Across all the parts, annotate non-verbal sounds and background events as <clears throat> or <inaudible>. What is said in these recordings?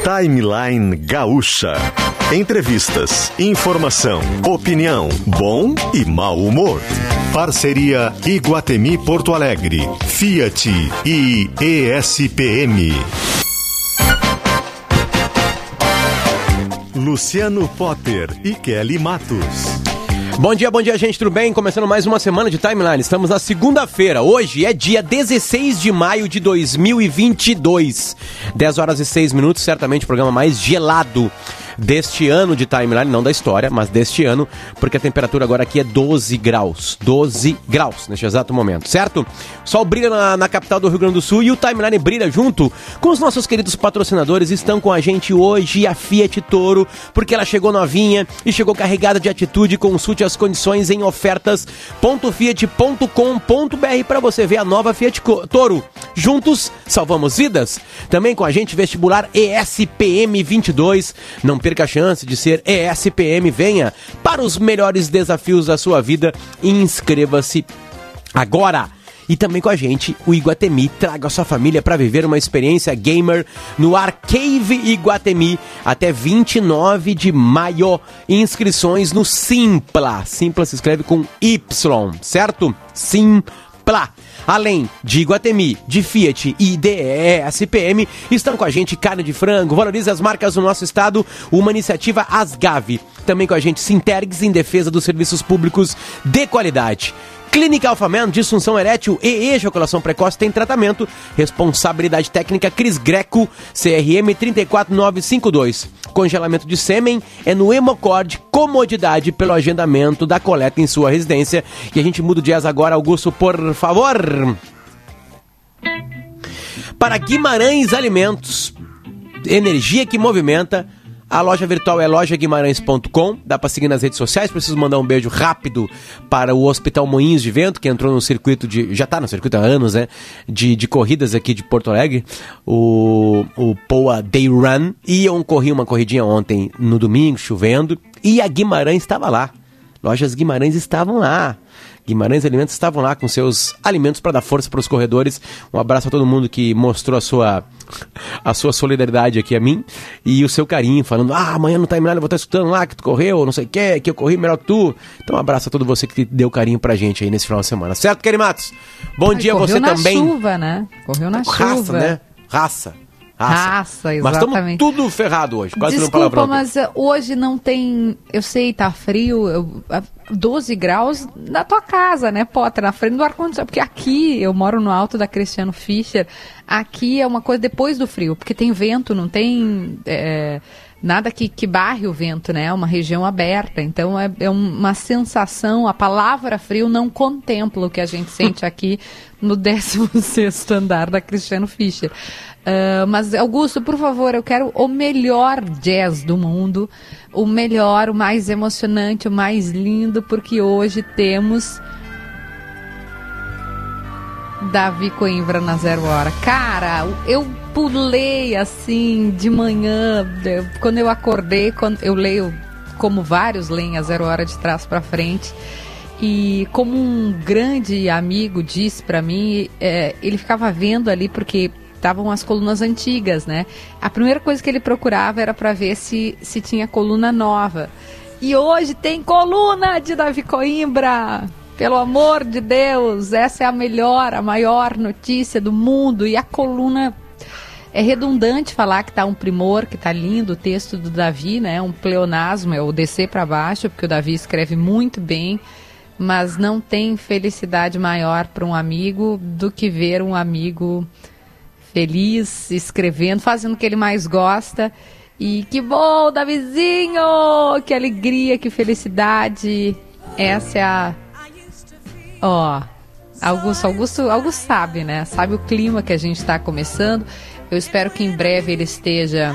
Timeline Gaúcha. Entrevistas, informação, opinião, bom e mau humor. Parceria Iguatemi Porto Alegre, Fiat e ESPM. Luciano Potter e Kelly Matos. Bom dia, bom dia, gente, tudo bem? Começando mais uma semana de Timeline. Estamos na segunda-feira. Hoje é dia 16 de maio de 2022. 10 horas e 6 minutos, certamente o programa mais gelado deste ano de timeline, não da história, mas deste ano, porque a temperatura agora aqui é 12 graus. 12 graus neste exato momento, certo? O sol brilha na, na, capital do Rio Grande do Sul e o timeline brilha junto com os nossos queridos patrocinadores. Estão com a gente hoje a Fiat Toro, porque ela chegou novinha e chegou carregada de atitude. Consulte as condições em ofertas.fiat.com.br para você ver a nova Fiat Toro. Juntos salvamos vidas. Também com a gente vestibular ESPM 22. Não perca a chance de ser ESPM. Venha para os melhores desafios da sua vida e inscreva-se agora. E também com a gente, o Iguatemi. Traga a sua família para viver uma experiência gamer no Arcave Iguatemi até 29 de maio. Inscrições no Simpla. Simpla se escreve com Y, certo? Simpla. Além de Iguatemi, de Fiat e DESPM, estão com a gente Carne de Frango, valorize as marcas do nosso estado, uma iniciativa Asgave. Também com a gente Sintergs em defesa dos serviços públicos de qualidade. Clínica Alfaman, disfunção erétil e ejaculação precoce tem tratamento. Responsabilidade técnica Cris Greco, CRM 34952. Congelamento de sêmen é no Hemocord, comodidade pelo agendamento da coleta em sua residência. E a gente muda o jazz agora, Augusto, por favor. Para Guimarães Alimentos, energia que movimenta a loja virtual é lojaguimarães.com. Dá para seguir nas redes sociais. Preciso mandar um beijo rápido para o Hospital Moinhos de Vento, que entrou no circuito de. Já está no circuito há anos, né? De, de corridas aqui de Porto Alegre. O, o Poa Day Run. E eu corri uma corridinha ontem no domingo, chovendo. E a Guimarães estava lá. Lojas Guimarães estavam lá. Guimarães Alimentos estavam lá com seus alimentos para dar força para os corredores. Um abraço a todo mundo que mostrou a sua a sua solidariedade aqui a mim e o seu carinho, falando: "Ah, amanhã no timeline eu vou estar escutando lá que tu correu, não sei o que, que eu corri melhor que tu". Então um abraço a todo você que deu carinho pra gente aí nesse final de semana. Certo, Kelly Matos? Bom Ai, dia você na também. chuva, né? Correu na Raça, chuva. né? Raça. Raça, Mas estamos exatamente. tudo ferrado hoje. Quase Desculpa, mas uh, hoje não tem. Eu sei, tá frio, eu, uh, 12 graus na tua casa, né, Potter? Na frente do ar-condicionado. Porque aqui, eu moro no alto da Cristiano Fischer, aqui é uma coisa depois do frio, porque tem vento, não tem. é, Nada que, que barre o vento, né? É uma região aberta. Então é, é uma sensação. A palavra frio não contempla o que a gente <laughs> sente aqui no 16 <laughs> andar da Cristiano Fischer. Uh, mas, Augusto, por favor, eu quero o melhor jazz do mundo, o melhor, o mais emocionante, o mais lindo, porque hoje temos Davi Coimbra na zero hora. Cara, eu pulei assim de manhã, quando eu acordei, quando eu leio, como vários leem a zero hora de trás para frente. E como um grande amigo disse para mim, é, ele ficava vendo ali porque estavam as colunas antigas, né? A primeira coisa que ele procurava era para ver se, se tinha coluna nova. E hoje tem coluna de Davi Coimbra! Pelo amor de Deus, essa é a melhor, a maior notícia do mundo. E a coluna é redundante falar que está um primor, que está lindo o texto do Davi, né? Um pleonasmo, é o descer para baixo, porque o Davi escreve muito bem, mas não tem felicidade maior para um amigo do que ver um amigo feliz, escrevendo, fazendo o que ele mais gosta. E que bom, Davizinho! Que alegria, que felicidade! Essa é a Ó, oh, Augusto, Augusto, Augusto sabe, né? Sabe o clima que a gente está começando. Eu espero que em breve ele esteja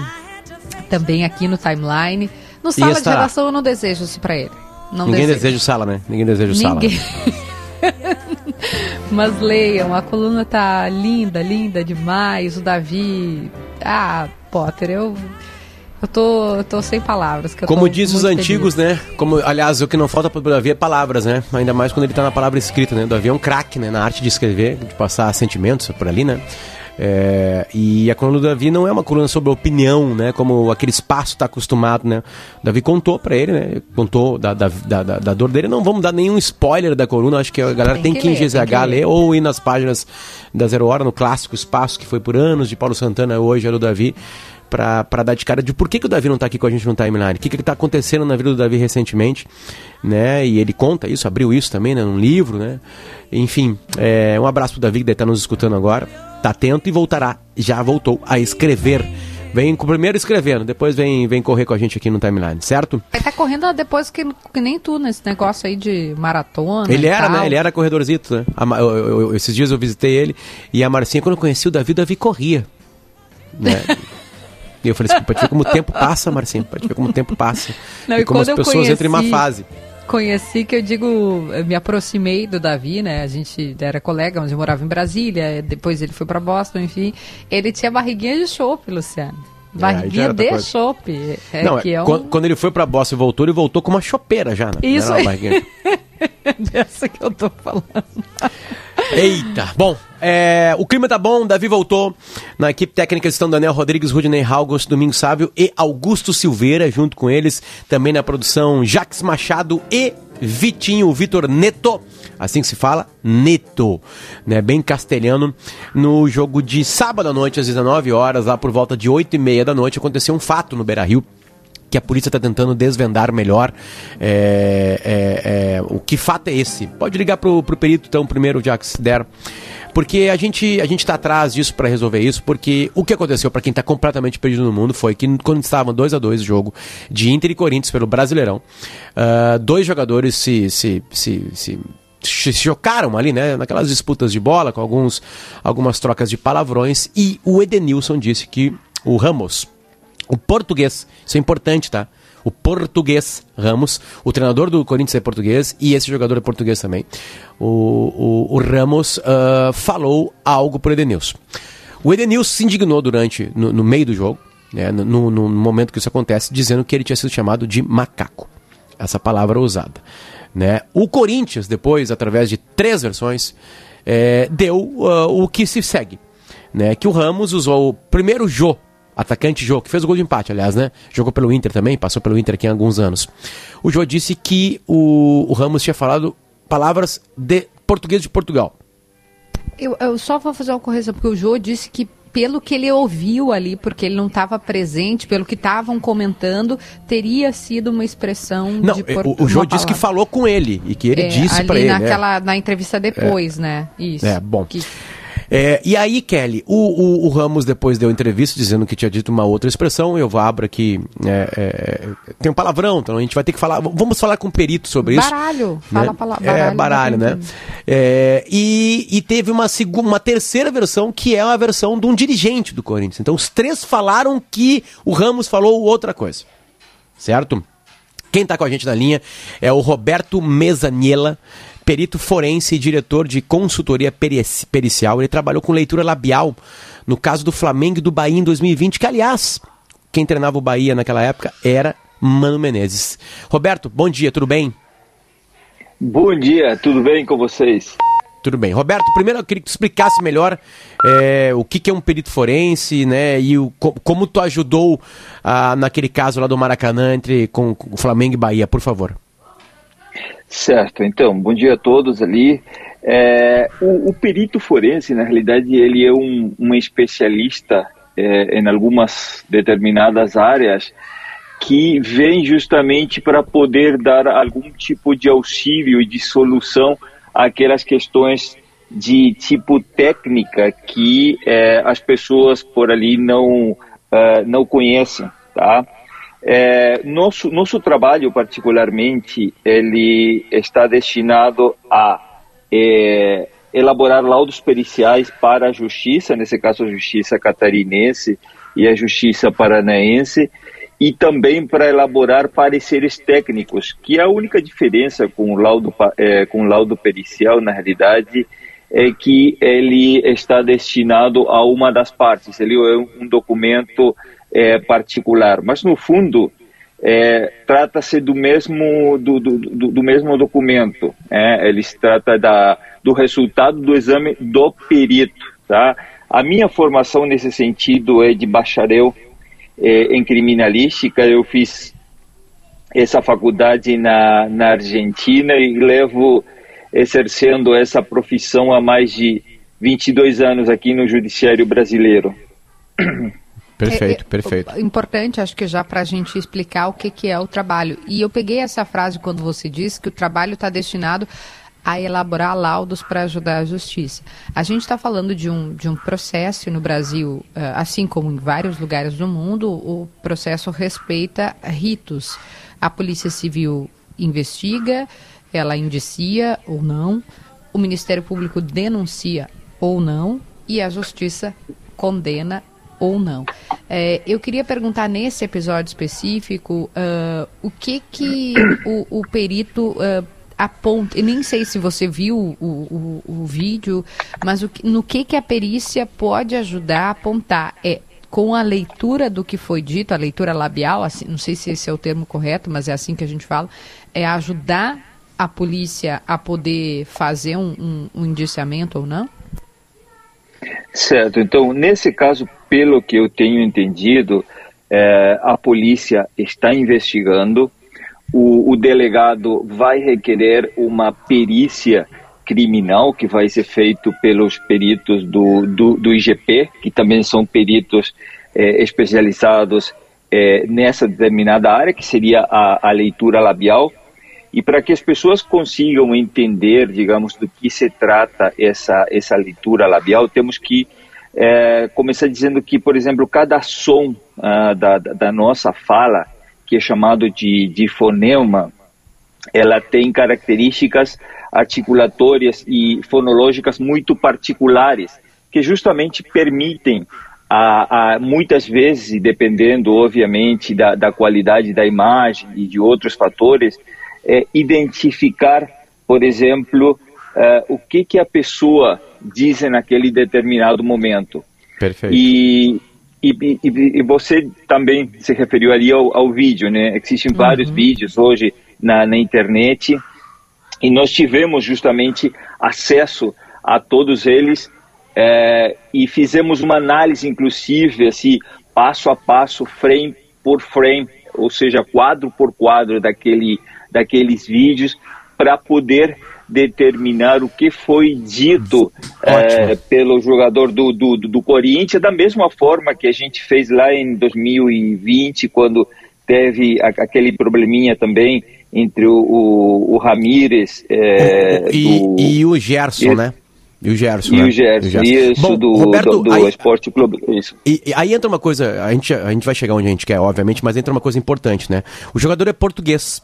também aqui no timeline. No sala de redação eu não desejo isso para ele. Não Ninguém desejo. deseja o sala, né? Ninguém deseja o Ninguém. sala. <laughs> Mas leiam, a coluna tá linda, linda demais. O Davi. Ah, Potter, eu. Eu tô, eu tô sem palavras. Como diz os antigos, feliz. né? Como, aliás, o que não falta pro Davi é palavras, né? Ainda mais quando ele tá na palavra escrita, né? O Davi é um craque, né? Na arte de escrever, de passar sentimentos por ali, né? É, e a coluna do Davi não é uma coluna sobre opinião, né? Como aquele espaço está acostumado, né? O Davi contou para ele, né? Contou da, da, da, da, dor dele. Não vamos dar nenhum spoiler da coluna, acho que a galera tem, tem que, ir em GZH ler, ler ou ir nas páginas da Zero Hora, no clássico Espaço, que foi por anos, de Paulo Santana, hoje é do Davi para dar de cara de por que, que o Davi não está aqui com a gente no timeline, o que está acontecendo na vida do Davi recentemente, né? E ele conta isso, abriu isso também, né? Num livro, né? Enfim, é, um abraço pro Davi que deve estar tá nos escutando agora, tá atento e voltará, já voltou a escrever. Vem primeiro escrevendo, depois vem, vem correr com a gente aqui no timeline, certo? Ele tá correndo depois que, que nem tu nesse negócio aí de maratona. Ele era, tal. né? Ele era corredorzito, né? A, eu, eu, eu, esses dias eu visitei ele e a Marcinha, quando eu conheci o Davi, o Davi corria. Né? <laughs> E eu falei assim, pode ver como o tempo passa, Marcinho, pode ver como o tempo passa. Não, e, e como as pessoas conheci, entram em uma fase. Conheci que eu digo, eu me aproximei do Davi, né? A gente era colega, mas eu morava em Brasília, depois ele foi para Boston, enfim. Ele tinha barriguinha de chope, Luciano. É, barriguinha é, de chope. É, Não, é, é um... quando, ele foi para Boston e voltou, ele voltou com uma chopeira já, né? Isso aí. <laughs> Dessa que eu tô falando. Eita. Bom, é, o clima tá bom, Davi voltou. Na equipe técnica estão Daniel Rodrigues, Rudinei August, Domingos Sávio e Augusto Silveira, junto com eles. Também na produção, Jax Machado e Vitinho, Vitor Neto. Assim que se fala, Neto, né? Bem castelhano. No jogo de sábado à noite, às 19 horas, lá por volta de 8 e meia da noite, aconteceu um fato no Beira Rio que a polícia está tentando desvendar melhor. É, é, é, o que fato é esse? Pode ligar pro, pro perito, então, primeiro, já que se der. Porque a gente a gente está atrás disso para resolver isso, porque o que aconteceu para quem está completamente perdido no mundo foi que quando estavam 2 a 2 o jogo de Inter e Corinthians pelo Brasileirão, uh, dois jogadores se, se, se, se se chocaram ali, né, naquelas disputas de bola, com alguns, algumas trocas de palavrões, e o Edenilson disse que o Ramos, o português, isso é importante, tá? O português Ramos, o treinador do Corinthians é português e esse jogador é português também. O, o, o Ramos uh, falou algo pro Edenilson. O Edenilson se indignou durante, no, no meio do jogo, né, no, no, momento que isso acontece, dizendo que ele tinha sido chamado de macaco. Essa palavra usada. Né? O Corinthians, depois, através de três versões, é, deu uh, o que se segue. Né? Que o Ramos usou o primeiro Jô atacante Jô, que fez o gol de empate, aliás, né? Jogou pelo Inter também, passou pelo Inter aqui há alguns anos. O Jô disse que o, o Ramos tinha falado palavras de português de Portugal. Eu, eu só vou fazer uma correção, porque o Jô disse que pelo que ele ouviu ali, porque ele não estava presente, pelo que estavam comentando, teria sido uma expressão não, de Portugal. O, o Jô disse que falou com ele e que ele é, disse para ele. Naquela, é. Na entrevista depois, é. né? Isso. É, bom. Que... É, e aí, Kelly, o, o, o, Ramos depois deu entrevista dizendo que tinha dito uma outra expressão. Eu abro aqui. É, é, tem um palavrão, então a gente vai ter que falar. Vamos falar com o perito sobre isso. Baralho. Né? Fala baralho. É, baralho, né? É, e, e teve uma, uma terceira versão que é a versão de um dirigente do Corinthians. Então os três falaram que o Ramos falou outra coisa. Certo? Quem está com a gente na linha é o Roberto Mesaniela, perito forense e diretor de consultoria pericial. Ele trabalhou com leitura labial no caso do Flamengo e do Bahia em 2020, que, aliás, quem treinava o Bahia naquela época era Mano Menezes. Roberto, bom dia, tudo bem? Bom dia, tudo bem com vocês? Tudo bem. Roberto, primeiro eu queria que tu explicasse melhor é, o que, que, é um perito forense, né? E o, como tu ajudou ah, naquele caso lá do Maracanã entre com, com Flamengo e Bahia, por favor. Certo, então, bom dia a todos ali. É, o, o, perito forense, na realidade, ele é um, um especialista é, em algumas determinadas áreas que vem justamente para poder dar algum tipo de auxílio e de solução àquelas questões de tipo técnica que é, as pessoas por ali não, uh, não conhecem, tá? É, nosso, nosso trabalho, particularmente, ele está destinado a é, elaborar laudos periciais para a justiça, nesse caso a justiça catarinense e a justiça paranaense, e também para elaborar pareceres técnicos, que a única diferença com o laudo, é, com o laudo pericial, na realidade, é que ele está destinado a uma das partes, ele é um documento é, particular, mas no fundo é, trata-se do mesmo do, do, do, do mesmo documento. É, ele se trata da, do resultado do exame do perito, tá? a minha formação nesse sentido é de bacharel é, em criminalística. Eu fiz essa faculdade na, na Argentina e levo exercendo essa profissão há mais de 22 anos aqui no Judiciário Brasileiro. <clears throat> Perfeito, é, é, perfeito. Importante, acho que já para a gente explicar o que, que é o trabalho. E eu peguei essa frase quando você disse que o trabalho está destinado a elaborar laudos para ajudar a justiça. A gente está falando de um, de um processo no Brasil, eh, assim como em vários lugares do mundo, o processo respeita ritos. A Polícia Civil investiga, ela indicia ou não, o Ministério Público denuncia ou não, e a Justiça condena ou não. É, eu queria perguntar nesse episódio específico uh, o que que o, o perito uh, aponta. Nem sei se você viu o, o, o vídeo, mas o, no que que a perícia pode ajudar a apontar é com a leitura do que foi dito, a leitura labial, assim, não sei se esse é o termo correto, mas é assim que a gente fala, é ajudar a polícia a poder fazer um, um, um indiciamento ou não? Certo. Então, nesse caso, pelo que eu tenho entendido, é, a polícia está investigando. O, o, delegado vai requerer uma perícia criminal que vai ser feito pelos peritos do, do, do IGP, que também são peritos é, especializados é, nessa determinada área, que seria a, a leitura labial. E para que as pessoas consigam entender, digamos, do que se trata essa, essa leitura labial, temos que é, começar dizendo que, por exemplo, cada som ah, da, da nossa fala, que é chamado de, de fonema, ela tem características articulatórias e fonológicas muito particulares, que justamente permitem, a, a, muitas vezes, dependendo, obviamente, da, da qualidade da imagem e de outros fatores, é, identificar, por exemplo, é, o que, que a pessoa diz naquele determinado momento. Perfeito. E, e, e, e você também se referiu ali ao, ao vídeo, né? Existem uhum. vários vídeos hoje na, na internet e nós tivemos justamente acesso a todos eles é, e fizemos uma análise, inclusive, assim, passo a passo, frame por frame, ou seja, quadro por quadro daquele daqueles vídeos para poder determinar o que foi dito é, pelo jogador do, do, do Corinthians, da mesma forma que a gente fez lá em 2020, quando teve aquele probleminha também entre o, o, o Ramírez é, e, do, e, o Gerson, e, né? E o Gerson. E né? o Gerson, o Gerson. isso, Bom, do, Roberto, do, do aí, Esporte Clube. Isso. E, e, aí entra uma coisa, a gente, a gente vai chegar onde a gente quer, obviamente, mas entra uma coisa importante, né? O jogador é português.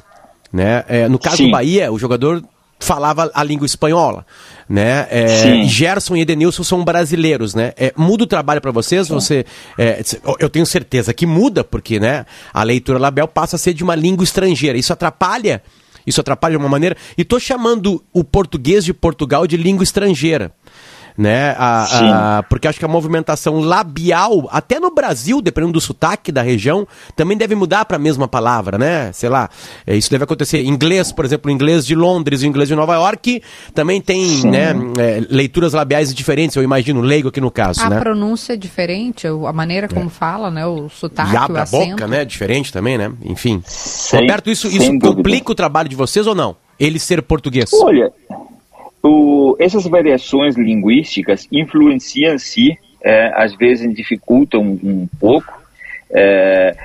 Né? É, no caso Sim. do Bahia, o jogador falava a língua espanhola, né? É, Gerson e Edenilson são brasileiros, né? É, muda o trabalho para vocês? Você, é, eu tenho certeza que muda, porque, né? A leitura label passa a ser de uma língua estrangeira. Isso atrapalha? Isso atrapalha de uma maneira? E tô chamando o português de Portugal de língua estrangeira né? A, a, porque acho que a movimentação labial, até no Brasil, dependendo do sotaque da região, também deve mudar para a mesma palavra, né? Sei lá, é, isso deve acontecer. Inglês, por exemplo, o inglês de Londres e o inglês de Nova York também tem né, é, leituras labiais diferentes, eu imagino, leigo aqui no caso, a né? A pronúncia é diferente, a maneira como é. fala, né? O sotaque, e abre a boca, né? Diferente também, né? Enfim. Roberto, isso, isso complica o trabalho de vocês ou não? Ele ser português? Olha, o, essas variações linguísticas influenciam se, é, às vezes dificultam um pouco. É,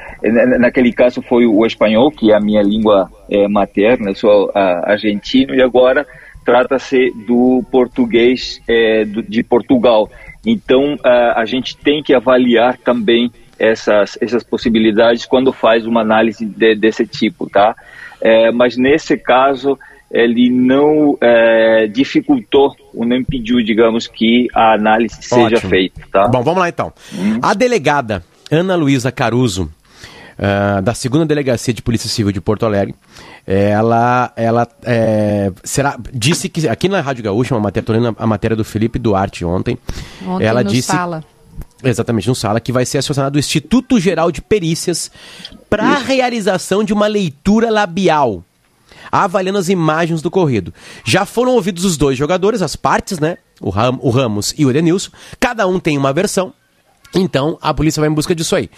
naquele caso foi o espanhol, que é a minha língua é, materna, eu sou a, argentino, e agora trata-se do português é, do, de Portugal. Então, a, a gente tem que avaliar também essas, essas possibilidades quando faz uma análise de, desse tipo, tá? É, mas nesse caso, ele não é, dificultou ou não impediu, digamos, que a análise seja Ótimo. feita. Tá? Bom, vamos lá então. Hum. A delegada Ana Luísa Caruso, uh, da segunda delegacia de Polícia Civil de Porto Alegre, ela, ela é, será, disse que aqui na Rádio Gaúcha, uma matéria, a matéria do Felipe Duarte ontem, ontem ela no disse sala. Exatamente, no Sala, que vai ser acionado o Instituto Geral de Perícias para a realização de uma leitura labial avaliando as imagens do corrido. Já foram ouvidos os dois jogadores, as partes, né? o, Ram, o Ramos e o Edenilson. Cada um tem uma versão. Então, a polícia vai em busca disso aí.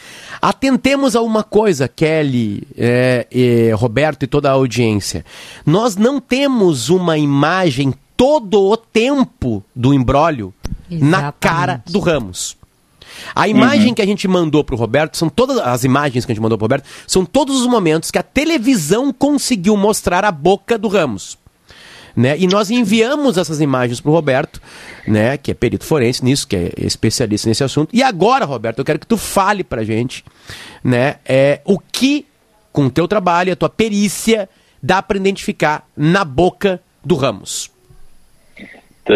Atentemos a uma coisa, Kelly, é, é, Roberto e toda a audiência. Nós não temos uma imagem todo o tempo do embrólio na cara do Ramos. A imagem uhum. que a gente mandou pro Roberto, são todas as imagens que a gente mandou pro Roberto, são todos os momentos que a televisão conseguiu mostrar a boca do Ramos. Né? E nós enviamos essas imagens pro Roberto, né, que é perito forense nisso, que é especialista nesse assunto. E agora, Roberto, eu quero que tu fale pra gente, né, é, o que com o teu trabalho, a tua perícia, dá para identificar na boca do Ramos.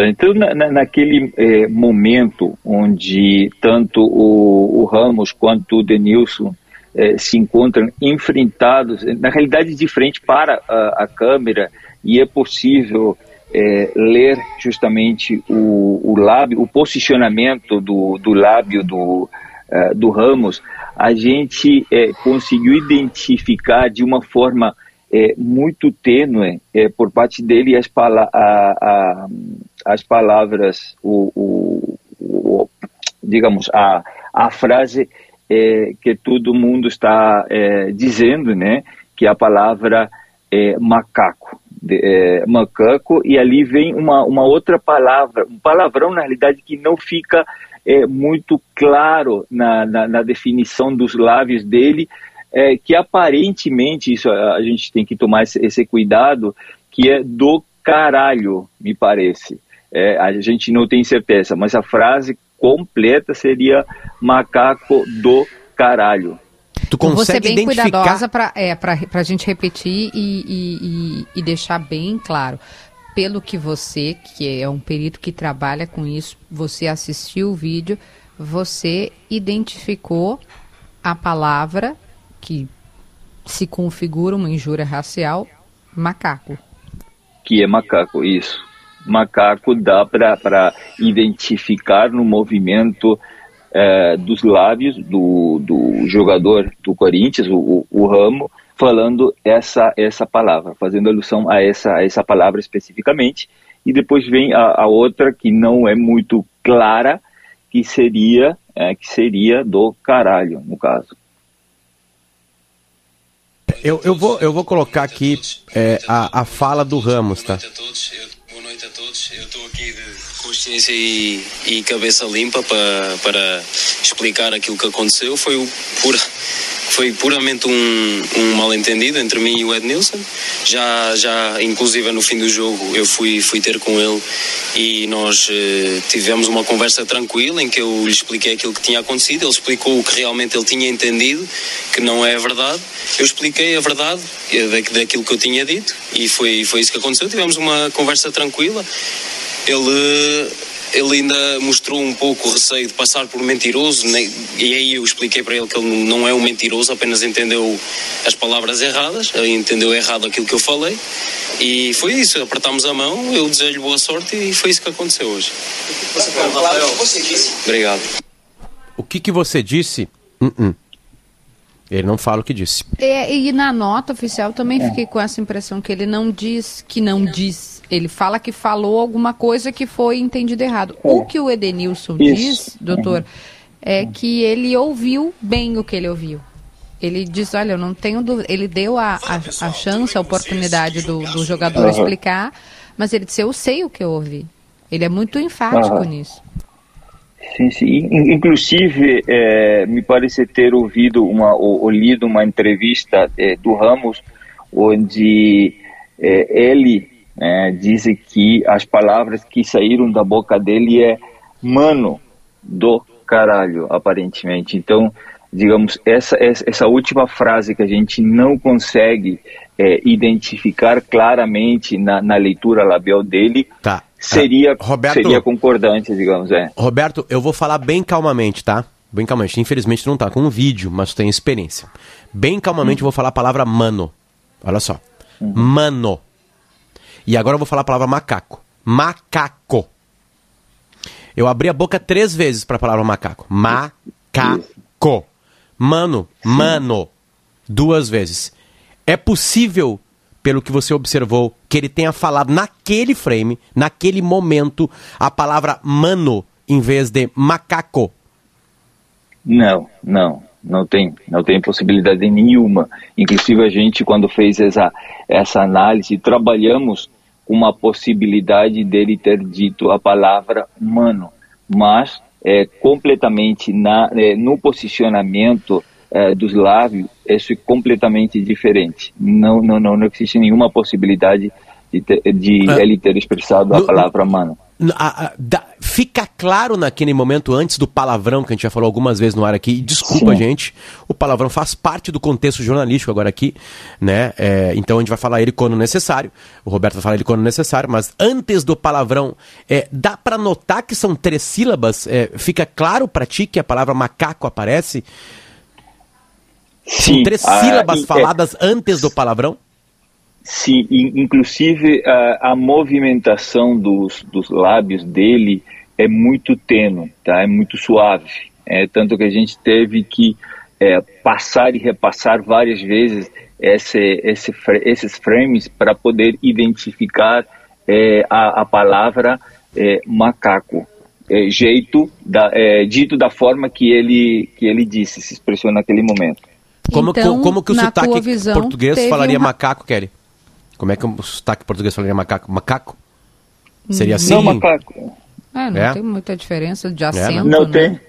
Então, na, naquele é, momento onde tanto o, o, Ramos quanto o Denilson é, se encontram enfrentados, na realidade de frente para a, a câmera, e é possível é, ler justamente o, o, lábio, o posicionamento do, do lábio do, do Ramos, a gente conseguiu identificar de uma forma é, muito tênue é, por parte dele as, pala a, a, as palavras, o, o, o, digamos, a, a frase é, que todo mundo está é, dizendo, né, que é a palavra é, macaco. De, macaco, e ali vem uma, uma outra palavra, um palavrão na realidade que não fica muito claro na, na, na definição dos lábios dele, que aparentemente, isso a, a, gente tem que tomar esse, esse, cuidado, que é do caralho, me parece. É, a gente não tem certeza, mas a frase completa seria macaco do caralho. Tu consegue ser bem identificar... cuidadosa para é, a gente repetir e, e, e, e deixar bem claro pelo que você, que é um perito que trabalha com isso, você assistiu o vídeo, você identificou a palavra que se configura uma injúria racial, macaco. Que é macaco, isso. Macaco dá para identificar no movimento é, dos lábios do, do jogador do Corinthians, o, o Ramo, falando essa, essa palavra, fazendo alusão a essa, a essa palavra especificamente. E depois vem a, a outra que não é muito clara, que seria, é, que seria do caralho, no caso. Eu, eu, vou, eu vou colocar aqui é, a, a fala do Ramos, tá? Noite a todos. Eu estou aqui de consciência e, e cabeça limpa para, para explicar aquilo que aconteceu. Foi o pura foi puramente um, um mal-entendido entre mim e o Ednilson. Já, já, inclusive no fim do jogo, eu fui, fui ter com ele e nós eh, tivemos uma conversa tranquila em que eu lhe expliquei aquilo que tinha acontecido. Ele explicou o que realmente ele tinha entendido, que não é a verdade. Eu expliquei a verdade eh, daquilo que eu tinha dito e foi, foi isso que aconteceu. Tivemos uma conversa tranquila. Ele ele ainda mostrou um pouco o receio de passar por mentiroso, e aí eu expliquei para ele que ele não é um mentiroso, apenas entendeu as palavras erradas, entendeu errado aquilo que eu falei, e foi isso, apertámos a mão, eu desejo-lhe boa sorte e foi isso que aconteceu hoje. Obrigado. O que, que você disse? Uh -uh. Ele não fala o que disse. É, e na nota oficial também é. fiquei com essa impressão que ele não diz que não diz. Ele fala que falou alguma coisa que foi entendido errado. É. O que o Edenilson Isso. diz, doutor, é que ele ouviu bem o que ele ouviu. Ele diz, olha, eu não tenho dúvida. Ele deu a, a, a chance, a oportunidade do, do jogador uhum. explicar, mas ele disse, eu sei o que eu ouvi. Ele é muito enfático uhum. nisso. Sim, sim. Inclusive, é, me parece ter ouvido uma, ou, ou lido uma entrevista é, do Ramos, onde é, ele né, diz que as palavras que saíram da boca dele é mano do caralho, aparentemente. Então, digamos, essa, essa última frase que a gente não consegue é, identificar claramente na, na leitura labial dele, tá seria, Roberto, seria concordante, digamos, é. Roberto, eu vou falar bem calmamente, tá? Bem calmamente. Infelizmente não tá com um vídeo, mas tem experiência. Bem calmamente hum. eu vou falar a palavra mano. Olha só. Hum. Mano. E agora eu vou falar a palavra macaco. Macaco. Eu abri a boca três vezes para a palavra macaco. Macaco. Mano, mano. Duas vezes. É possível, pelo que você observou, que ele tenha falado naquele frame, naquele momento, a palavra mano em vez de macaco? Não, não, não tem, não tem possibilidade nenhuma. Inclusive a gente quando fez essa essa análise trabalhamos com uma possibilidade dele ter dito a palavra mano, mas é, completamente na, é, no posicionamento é, dos lábios, isso é completamente diferente. Não, não, não, não existe nenhuma possibilidade de, ter, de ah, ele ter expressado a palavra mano. A, a, da, fica claro naquele momento antes do palavrão que a gente já falou algumas vezes no ar aqui. Desculpa, Sim. gente. O palavrão faz parte do contexto jornalístico agora aqui, né? É, então a gente vai falar ele quando necessário. O Roberto vai falar ele quando necessário. Mas antes do palavrão, é, dá para notar que são três sílabas? É, fica claro para ti que a palavra macaco aparece? Sim. São três ah, sílabas é faladas antes do palavrão? Sim, inclusive a, a movimentação dos, dos lábios dele é muito tênue, tá? é muito suave. É, tanto que a gente teve que é, passar e repassar várias vezes esse, esse, esses frames para poder identificar é, a, a, palavra é, macaco. É, jeito da, é, dito da forma que ele, que ele disse, se expressou naquele momento. Como, então, como que o sotaque português falaria macaco, Kelly? Como é que o sotaque português falaria macaco? Macaco? Seria assim? Não, macaco. É, não é? tem muita diferença de é, acento, é, Não né? tem.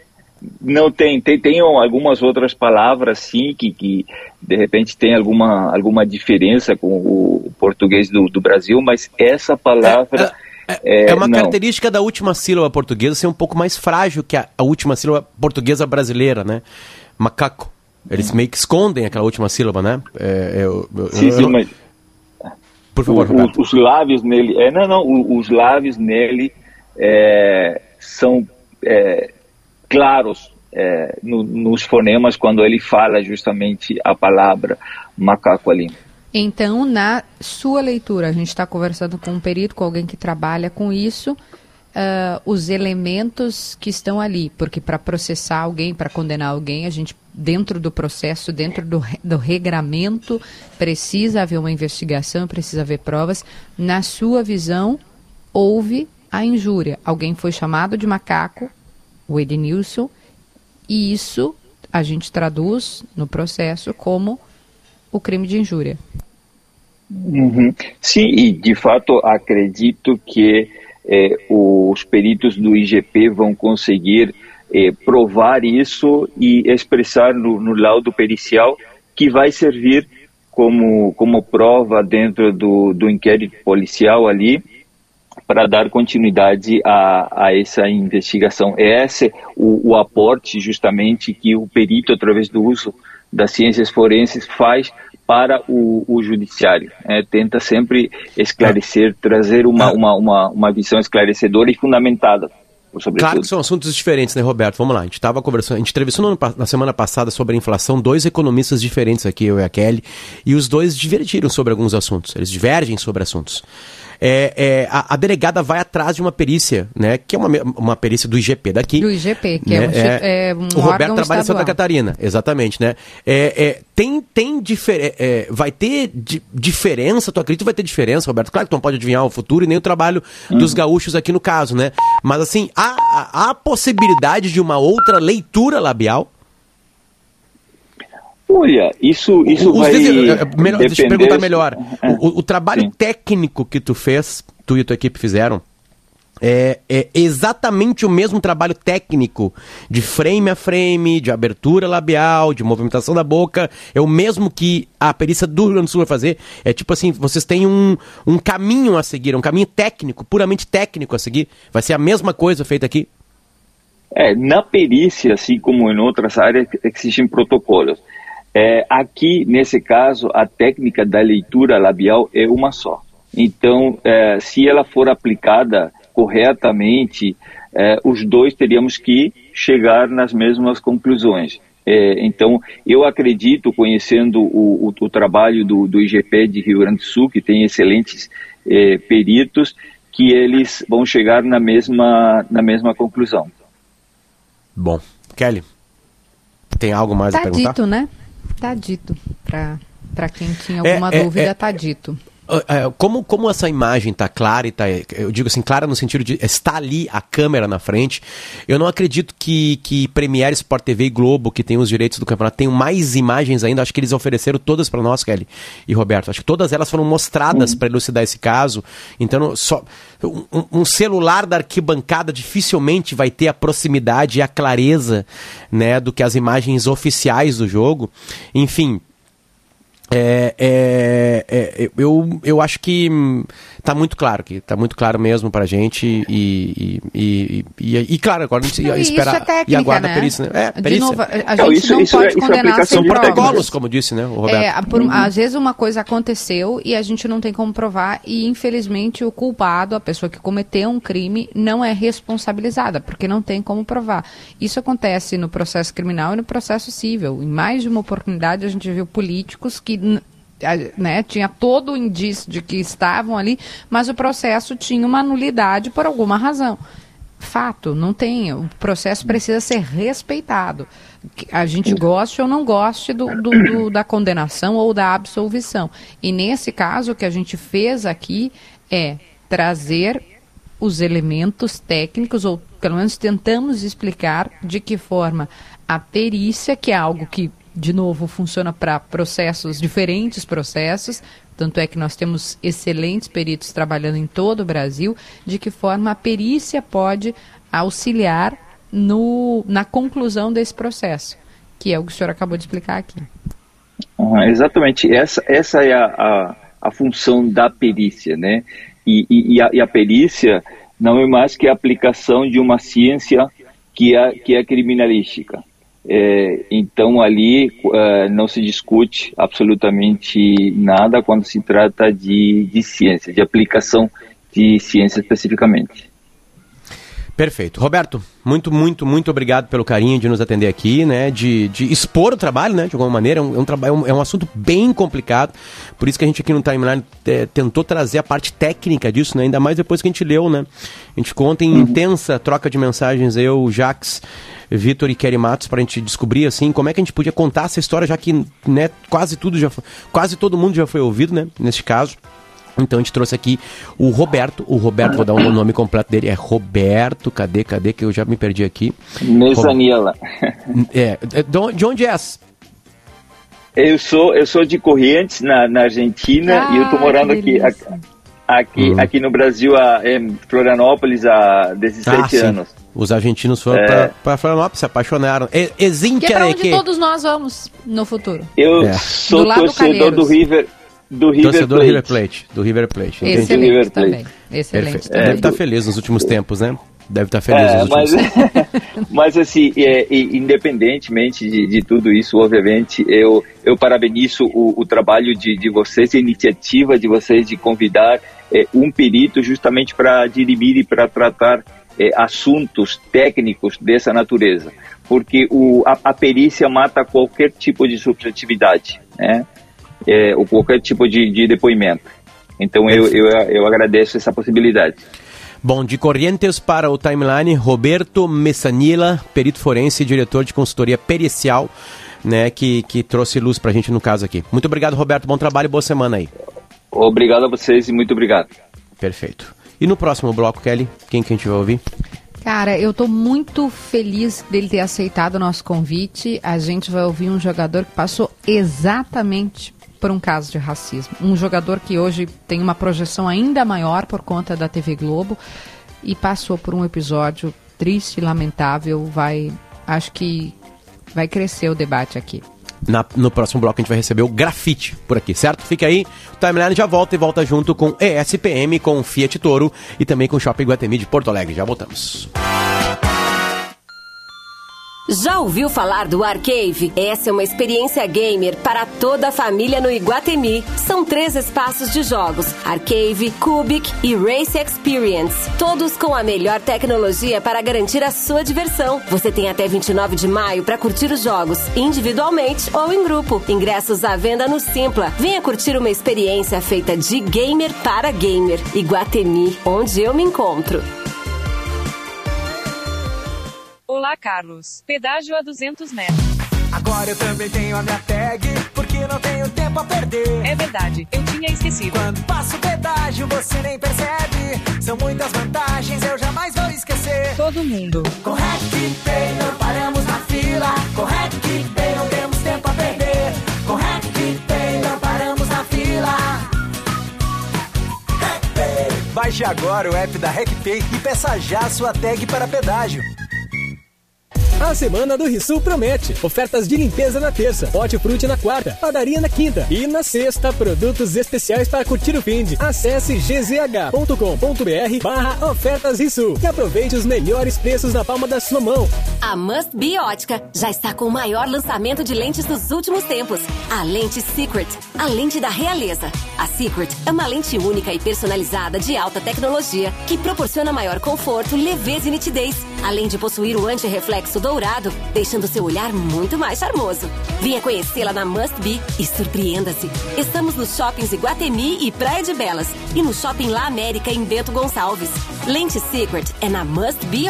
Não tem, tem, tem algumas outras palavras sim que, que de repente tem alguma, alguma diferença com o português do, do Brasil, mas essa palavra é, é, é, é uma não. característica da última sílaba portuguesa ser um pouco mais frágil que a, a última sílaba portuguesa brasileira, né? Macaco. Eles meio que escondem aquela última sílaba, né? Eu, eu, sim, sim, mas por favor, o, os, os lábios nele, é, não, não, os lábios nele é, são é, claros é, no, nos fonemas quando ele fala justamente a palavra macaco ali. Então, na sua leitura, a gente está conversando com um perito, com alguém que trabalha com isso, uh, os elementos que estão ali, porque para processar alguém, para condenar alguém, a gente, dentro do processo, dentro do, do regramento, precisa haver uma investigação, precisa haver provas. Na sua visão, houve a injúria. Alguém foi chamado de macaco, o Edenilson, e isso a gente traduz no processo como o crime de injúria. Uhum. Sim, e de fato acredito que é, os peritos do IGP vão conseguir é, provar isso e expressar no, no, laudo pericial que vai servir como, como prova dentro do, do inquérito policial ali para dar continuidade a, a essa investigação. É esse o, o aporte justamente que o perito, através do uso das ciências forenses, faz para o, o judiciário. É, tenta sempre esclarecer, trazer uma, uma, uma, uma visão esclarecedora e fundamentada. Claro que são assuntos diferentes, né, Roberto? Vamos lá. A gente estava conversando, a gente entrevistou na semana passada sobre a inflação dois economistas diferentes aqui, eu e a Kelly, e os dois divergiram sobre alguns assuntos. Eles divergem sobre assuntos é, é, a, a, delegada vai atrás de uma perícia, né? Que é uma, uma perícia do IGP daqui. Do IGP, que é né, é, um, é um O Roberto trabalha estadual. em Santa Catarina, exatamente, né? É, é, tem tem difer vai ter di diferença, tu acredita que vai ter diferença, Roberto? Claro que tu não pode adivinhar o futuro e nem o trabalho uhum. dos gaúchos aqui no caso, né? Mas assim, há, há a possibilidade de uma outra leitura labial? Olha, isso, isso Os vai melhor, Deixa eu te perguntar melhor. É, o, o, trabalho sim. técnico que tu fez, tu e tua equipe fizeram, é, é, exatamente o mesmo trabalho técnico de frame a frame, de abertura labial, de movimentação da boca. É o mesmo que a perícia do Rio Grande do Sul vai fazer. É tipo assim, vocês têm um, um caminho a seguir, um caminho técnico, puramente técnico a seguir. Vai ser a mesma coisa feita aqui? É, na perícia, assim como em outras áreas, existem protocolos. É, aqui, nesse caso, a técnica da leitura labial é uma só. Então, é, se ela for aplicada corretamente, é, os dois teríamos que chegar nas mesmas conclusões. É, então, eu acredito, conhecendo o, o, o trabalho do, do, IGP de Rio Grande do Sul, que tem excelentes é, peritos, que eles vão chegar na mesma, na mesma conclusão. Bom, Kelly, tem algo mais tá a perguntar? Dito, né? Tá dito. Para quem tinha é, alguma é, dúvida, é, tá dito. Uh, uh, como, como essa imagem está clara e tá, eu digo assim, clara no sentido de está ali a câmera na frente, eu não acredito que, que Premiere, Sport TV e Globo, que tem os direitos do campeonato, tenham mais imagens ainda. Acho que eles ofereceram todas para nós, Kelly e Roberto. Acho que todas elas foram mostradas uhum. para elucidar esse caso. Então, só um, um, celular da arquibancada dificilmente vai ter a proximidade e a clareza né, do que as imagens oficiais do jogo. Enfim, é, é, é, eu, eu acho que tá muito claro que tá muito claro mesmo pra gente e, e, e, e, e claro, agora a gente não, espera é técnica, e aguarda né? a perícia, né? É, perícia. De novo, a gente isso, não isso, pode isso condenar sem protocolos, como disse, né, o Roberto. É, por, uhum. Às vezes uma coisa aconteceu e a gente não tem como provar e infelizmente o culpado, a pessoa que cometeu um crime, não é responsabilizada, porque não tem como provar. Isso acontece no processo criminal e no processo civil. Em mais de uma oportunidade a gente viu políticos que né, tinha todo o indício de que estavam ali, mas o processo tinha uma nulidade por alguma razão. Fato, não tem. O processo precisa ser respeitado. A gente goste ou não goste do, do, do, da condenação ou da absolvição. E nesse caso, o que a gente fez aqui é trazer os elementos técnicos, ou pelo menos tentamos explicar de que forma a perícia, que é algo que de novo, funciona para processos, diferentes processos, tanto é que nós temos excelentes peritos trabalhando em todo o Brasil, de que forma a perícia pode auxiliar no, na conclusão desse processo, que é o que o senhor acabou de explicar aqui. Ah, exatamente, essa, essa é a, a, a, função da perícia, né? E, e, e, a, e, a, perícia não é mais que a aplicação de uma ciência que é, que é criminalística. É, então ali uh, não se discute absolutamente nada quando se trata de, de ciência, de aplicação de ciência especificamente. Perfeito. Roberto, muito, muito, muito obrigado pelo carinho de nos atender aqui, né? De, de expor o trabalho, né? De alguma maneira. É um, é um, trabalho, é um assunto bem complicado. Por isso que a gente aqui no Timeline é, tentou trazer a parte técnica disso, né? Ainda mais depois que a gente leu, né? A gente ontem em uhum. intensa troca de mensagens, eu, Jax, Vitor e Kelly Matos, para a gente descobrir, assim, como é que a gente podia contar essa história, já que, né, quase tudo já foi, quase todo mundo já foi ouvido, né? Neste caso. Então a gente trouxe aqui o Roberto. O Roberto, vou dar o nome completo dele, é Roberto. Cadê, cadê? Que eu já me perdi aqui. Mesaniela. É, é de onde é? Eu sou, eu sou de Corrientes, na, na Argentina, ah, e eu tô morando aqui, aqui, uhum. aqui no Brasil, a, em Florianópolis, há 17 ah, anos. Os argentinos foram é. para Florianópolis, se apaixonaram. E, que é para onde todos nós vamos no futuro. Eu é. sou torcedor do River, do River Torcedor Plate. River Plate. Do River Plate. Excelente River Plate. também. Excelente Também. Deve estar tá feliz nos últimos tempos, né? Deve estar tá feliz é, nos últimos mas, <laughs> tempos. mas assim, é, independentemente de, de, tudo isso, obviamente, eu, eu parabenizo o, o trabalho de, de vocês, a iniciativa de vocês de convidar é, um perito justamente para dirimir e para tratar é, assuntos técnicos dessa natureza. Porque o, a, a perícia mata qualquer tipo de subjetividade, né? é, ou qualquer tipo de, de depoimento. Então eu, eu, eu agradeço essa possibilidade. Bom, de Corrientes para o Timeline, Roberto Messanila, perito forense e diretor de consultoria pericial, né, que, que trouxe luz para a gente no caso aqui. Muito obrigado, Roberto. Bom trabalho e boa semana aí. Obrigado a vocês e muito obrigado. Perfeito. E no próximo bloco, Kelly, quem que a gente vai ouvir? Cara, eu estou muito feliz dele ter aceitado o nosso convite. A gente vai ouvir um jogador que passou exatamente por um caso de racismo. Um jogador que hoje tem uma projeção ainda maior por conta da TV Globo e passou por um episódio triste lamentável. Vai, acho que vai crescer o debate aqui. Na, no próximo bloco a gente vai receber o grafite por aqui, certo? Fica aí, o Timeline já volta e volta junto com ESPM, com Fiat Toro e também com o Shopping Guatemi de Porto Alegre. Já voltamos. Já ouviu falar do Arcave? Essa é uma experiência gamer para toda a família no Iguatemi. São três espaços de jogos: Arcave, Cubic e Race Experience. Todos com a melhor tecnologia para garantir a sua diversão. Você tem até 29 de maio para curtir os jogos, individualmente ou em grupo. Ingressos à venda no Simpla. Venha curtir uma experiência feita de gamer para gamer. Iguatemi, onde eu me encontro. Olá, Carlos. Pedágio a 200 metros. Agora eu também tenho a minha tag, porque não tenho tempo a perder. É verdade, eu tinha esquecido. Quando passo o pedágio, você nem percebe. São muitas vantagens, eu jamais vou esquecer. Todo mundo. Com RecPay não paramos na fila. Com RecPay não temos tempo a perder. Com RecPay não paramos na fila. Baixe agora o app da RecPay e peça já a sua tag para pedágio. A semana do Rissul promete. Ofertas de limpeza na terça, hortifruti na quarta, padaria na quinta e na sexta, produtos especiais para curtir o fim de. Acesse gzh.com.br barra ofertas e aproveite os melhores preços na palma da sua mão. A Must Be Ótica já está com o maior lançamento de lentes dos últimos tempos. A lente Secret, a lente da realeza. A Secret é uma lente única e personalizada de alta tecnologia que proporciona maior conforto, leveza e nitidez, além de possuir o anti-reflexo dourado, deixando seu olhar muito mais charmoso. Venha conhecê-la na Must Be e surpreenda-se. Estamos nos shoppings Iguatemi e Praia de Belas e no Shopping La América em Bento Gonçalves. Lente Secret é na Must Be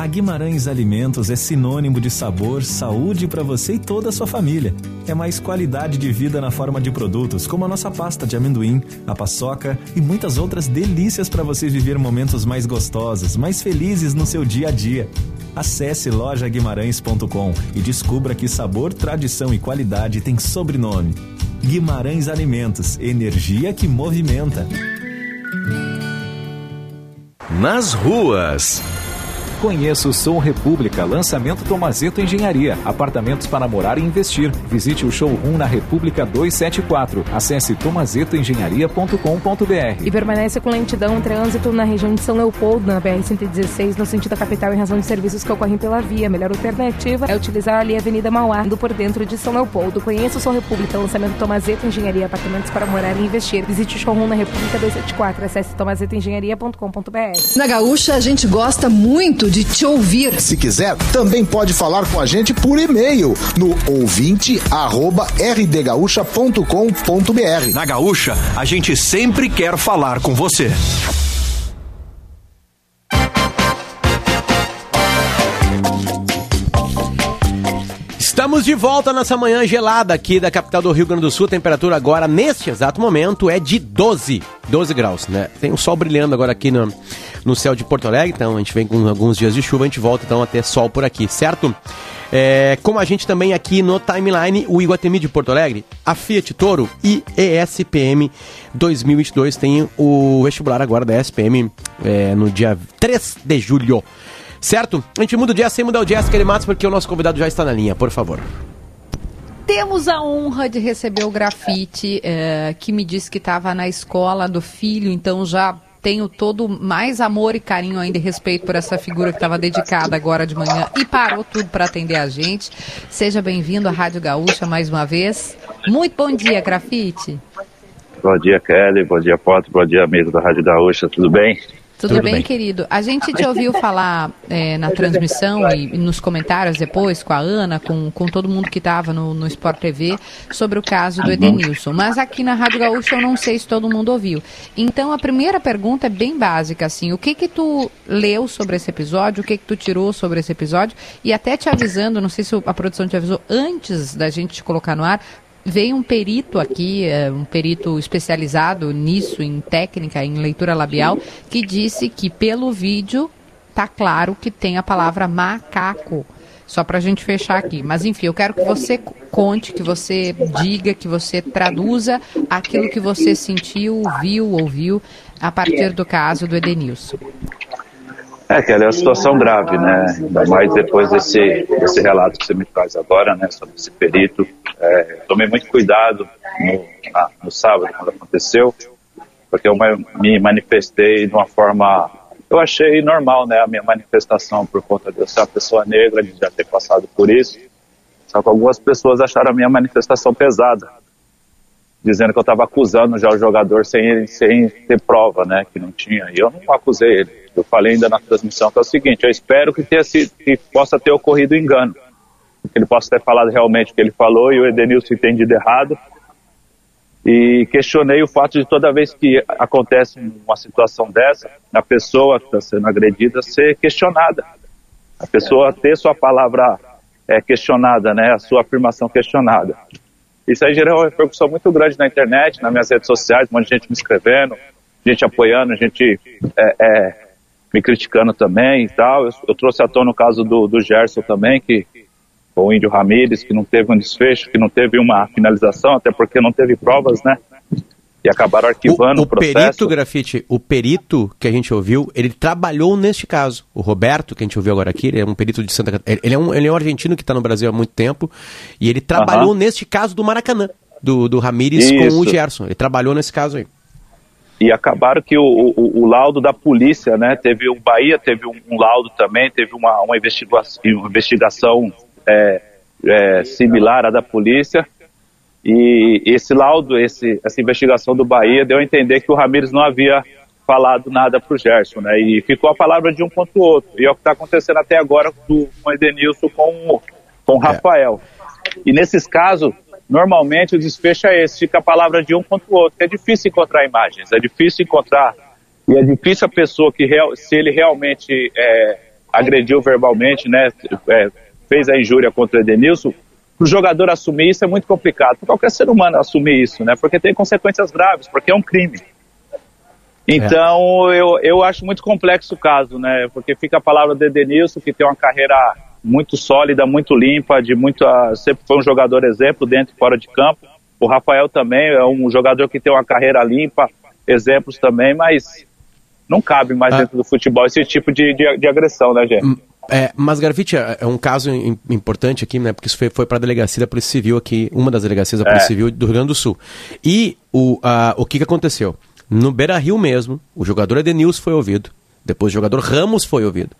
A Guimarães Alimentos é sinônimo de sabor, saúde para você e toda a sua família. É mais qualidade de vida na forma de produtos, como a nossa pasta de amendoim, a paçoca e muitas outras delícias para você viver momentos mais gostosos, mais felizes no seu dia a dia. Acesse lojaguimarães.com e descubra que sabor, tradição e qualidade tem sobrenome. Guimarães Alimentos, energia que movimenta. Nas ruas. Conheça o Som República, lançamento Tomazeto Engenharia. Apartamentos para morar e investir. Visite o showroom na República 274. Acesse tomazetoengenharia.com.br. E permanece com lentidão trânsito na região de São Leopoldo, na BR-116, no sentido da capital, em razão de serviços que ocorrem pela via. A melhor alternativa é utilizar ali a Avenida Mauá, indo por dentro de São Leopoldo. Conheça o Som República, lançamento Tomazeto Engenharia. Apartamentos para morar e investir. Visite o showroom na República 274. Acesse tomazetoengenharia.com.br. Na Gaúcha, a gente gosta muito de te ouvir. Se quiser, também pode falar com a gente por e-mail no ouvinte@rdgaúcha.com.br. Na Gaúcha, a gente sempre quer falar com você. Estamos de volta nessa manhã gelada aqui da capital do Rio Grande do Sul. A temperatura agora, neste exato momento, é de 12, 12 graus, né? Tem o sol brilhando agora aqui no, no céu de Porto Alegre, então a gente vem com alguns dias de chuva, a gente volta então a ter sol por aqui, certo? É, como a gente também aqui no timeline, o Iguatemi de Porto Alegre, a Fiat Toro e ESPM 2022 tem o vestibular agora da ESPM é, no dia 3 de julho. Certo? A gente muda o dia sem mudar o dia, Kelly Matos, porque o nosso convidado já está na linha, por favor. Temos a honra de receber o grafite, é, que me disse que estava na escola do filho, então já tenho todo mais amor e carinho ainda e respeito por essa figura que estava dedicada agora de manhã e parou tudo para atender a gente. Seja bem-vindo à Rádio Gaúcha mais uma vez. Muito bom dia, grafite. Bom dia, Kelly. Bom dia, Potter. Bom dia, amigo da Rádio Gaúcha. Tudo bem? Tudo, Tudo bem, bem, querido? A gente te ouviu falar é, na transmissão e, e, nos comentários depois com a Ana, com, com todo mundo que estava no, no Sport TV, sobre o caso do Edenilson. Mas aqui na Rádio Gaúcha eu não sei se todo mundo ouviu. Então a primeira pergunta é bem básica, assim, o que que tu leu sobre esse episódio, o que que tu tirou sobre esse episódio, e até te avisando, não sei se a produção te avisou antes da gente te colocar no ar, veio um perito aqui, é, um perito especializado nisso, em técnica, em leitura labial, que disse que pelo vídeo tá claro que tem a palavra macaco. Só para a gente fechar aqui. Mas enfim, eu quero que você conte, que você diga, que você traduza aquilo que você sentiu, viu, ouviu a partir do caso do Edenilson. É, Kelly, é uma situação grave, né? Ainda mais depois desse, desse relato que você me traz agora, né, sobre esse perito. É, tomei muito cuidado no, na, no sábado, quando aconteceu, porque eu me manifestei de uma forma. Eu achei normal, né, a minha manifestação por conta de eu ser uma pessoa negra, de já ter passado por isso. Só que algumas pessoas acharam a minha manifestação pesada, dizendo que eu estava acusando já o jogador sem, sem ter prova, né, que não tinha. E eu não acusei ele eu falei ainda na transmissão que é o seguinte, eu espero que, tenha sido, que possa ter ocorrido engano, que ele possa ter falado realmente o que ele falou e o Edenilson entendido errado. E questionei o fato de toda vez que acontece uma situação dessa, a pessoa que está sendo agredida ser questionada. A pessoa ter sua palavra é, questionada, né? A sua afirmação questionada. Isso aí gerou uma repercussão muito grande na internet, nas minhas redes sociais, um monte de gente me escrevendo, gente apoiando, gente é, é, me criticando também e tal. Eu, eu, trouxe à tona o caso do, do Gerson também, que o Índio Ramírez, que não teve um desfecho, que não teve uma finalização, até porque não teve provas, né? E acabaram arquivando o, o, o processo. perito, Grafite, o perito que a gente ouviu, ele trabalhou neste caso. O Roberto, que a gente ouviu agora aqui, ele é um perito de Santa Catarina. Ele é um, ele é um argentino que está no Brasil há muito tempo. E ele trabalhou neste caso do Maracanã, do, do Ramírez com o Gerson. Ele trabalhou nesse caso aí. E acabaram que o, o, o laudo da polícia, né? Teve o Bahia, teve um, um laudo também, teve uma, uma investigação, investigação é, é, similar à da polícia e esse laudo, esse, essa investigação do Bahia deu a entender que o Ramires não havia falado nada para o Gerson, né? E ficou a palavra de um contra o outro. E é o que está acontecendo até agora com o Edenilson com, com o Rafael. É. E nesses casos, normalmente o desfecho é esse, fica a palavra de um contra o outro. É difícil encontrar imagens, é difícil encontrar. E é difícil a pessoa que, real, se ele realmente é, agrediu verbalmente, né? É, fez a injúria contra o Edenilson, para o jogador assumir isso é muito complicado. Para qualquer ser humano assumir isso, né? Porque tem consequências graves, porque é um crime. Então, é. eu, eu acho muito complexo o caso, né? Porque fica a palavra de Edenilson, que tem uma carreira muito sólida, muito limpa, de muita, sempre foi um jogador exemplo dentro e fora de campo. O Rafael também é um jogador que tem uma carreira limpa, exemplos também, mas não cabe mais ah. dentro do futebol esse tipo de, de, de agressão, né, gente? Hum, é, mas Grafite é, é um caso importante aqui, né? Porque isso foi, foi para a delegacia da Polícia Civil aqui, uma das delegacias da Polícia é. Civil do Rio Grande do Sul. E o, a, o que, que aconteceu? No Beira Rio mesmo, o jogador Edenilson foi ouvido. Depois o jogador Ramos foi ouvido.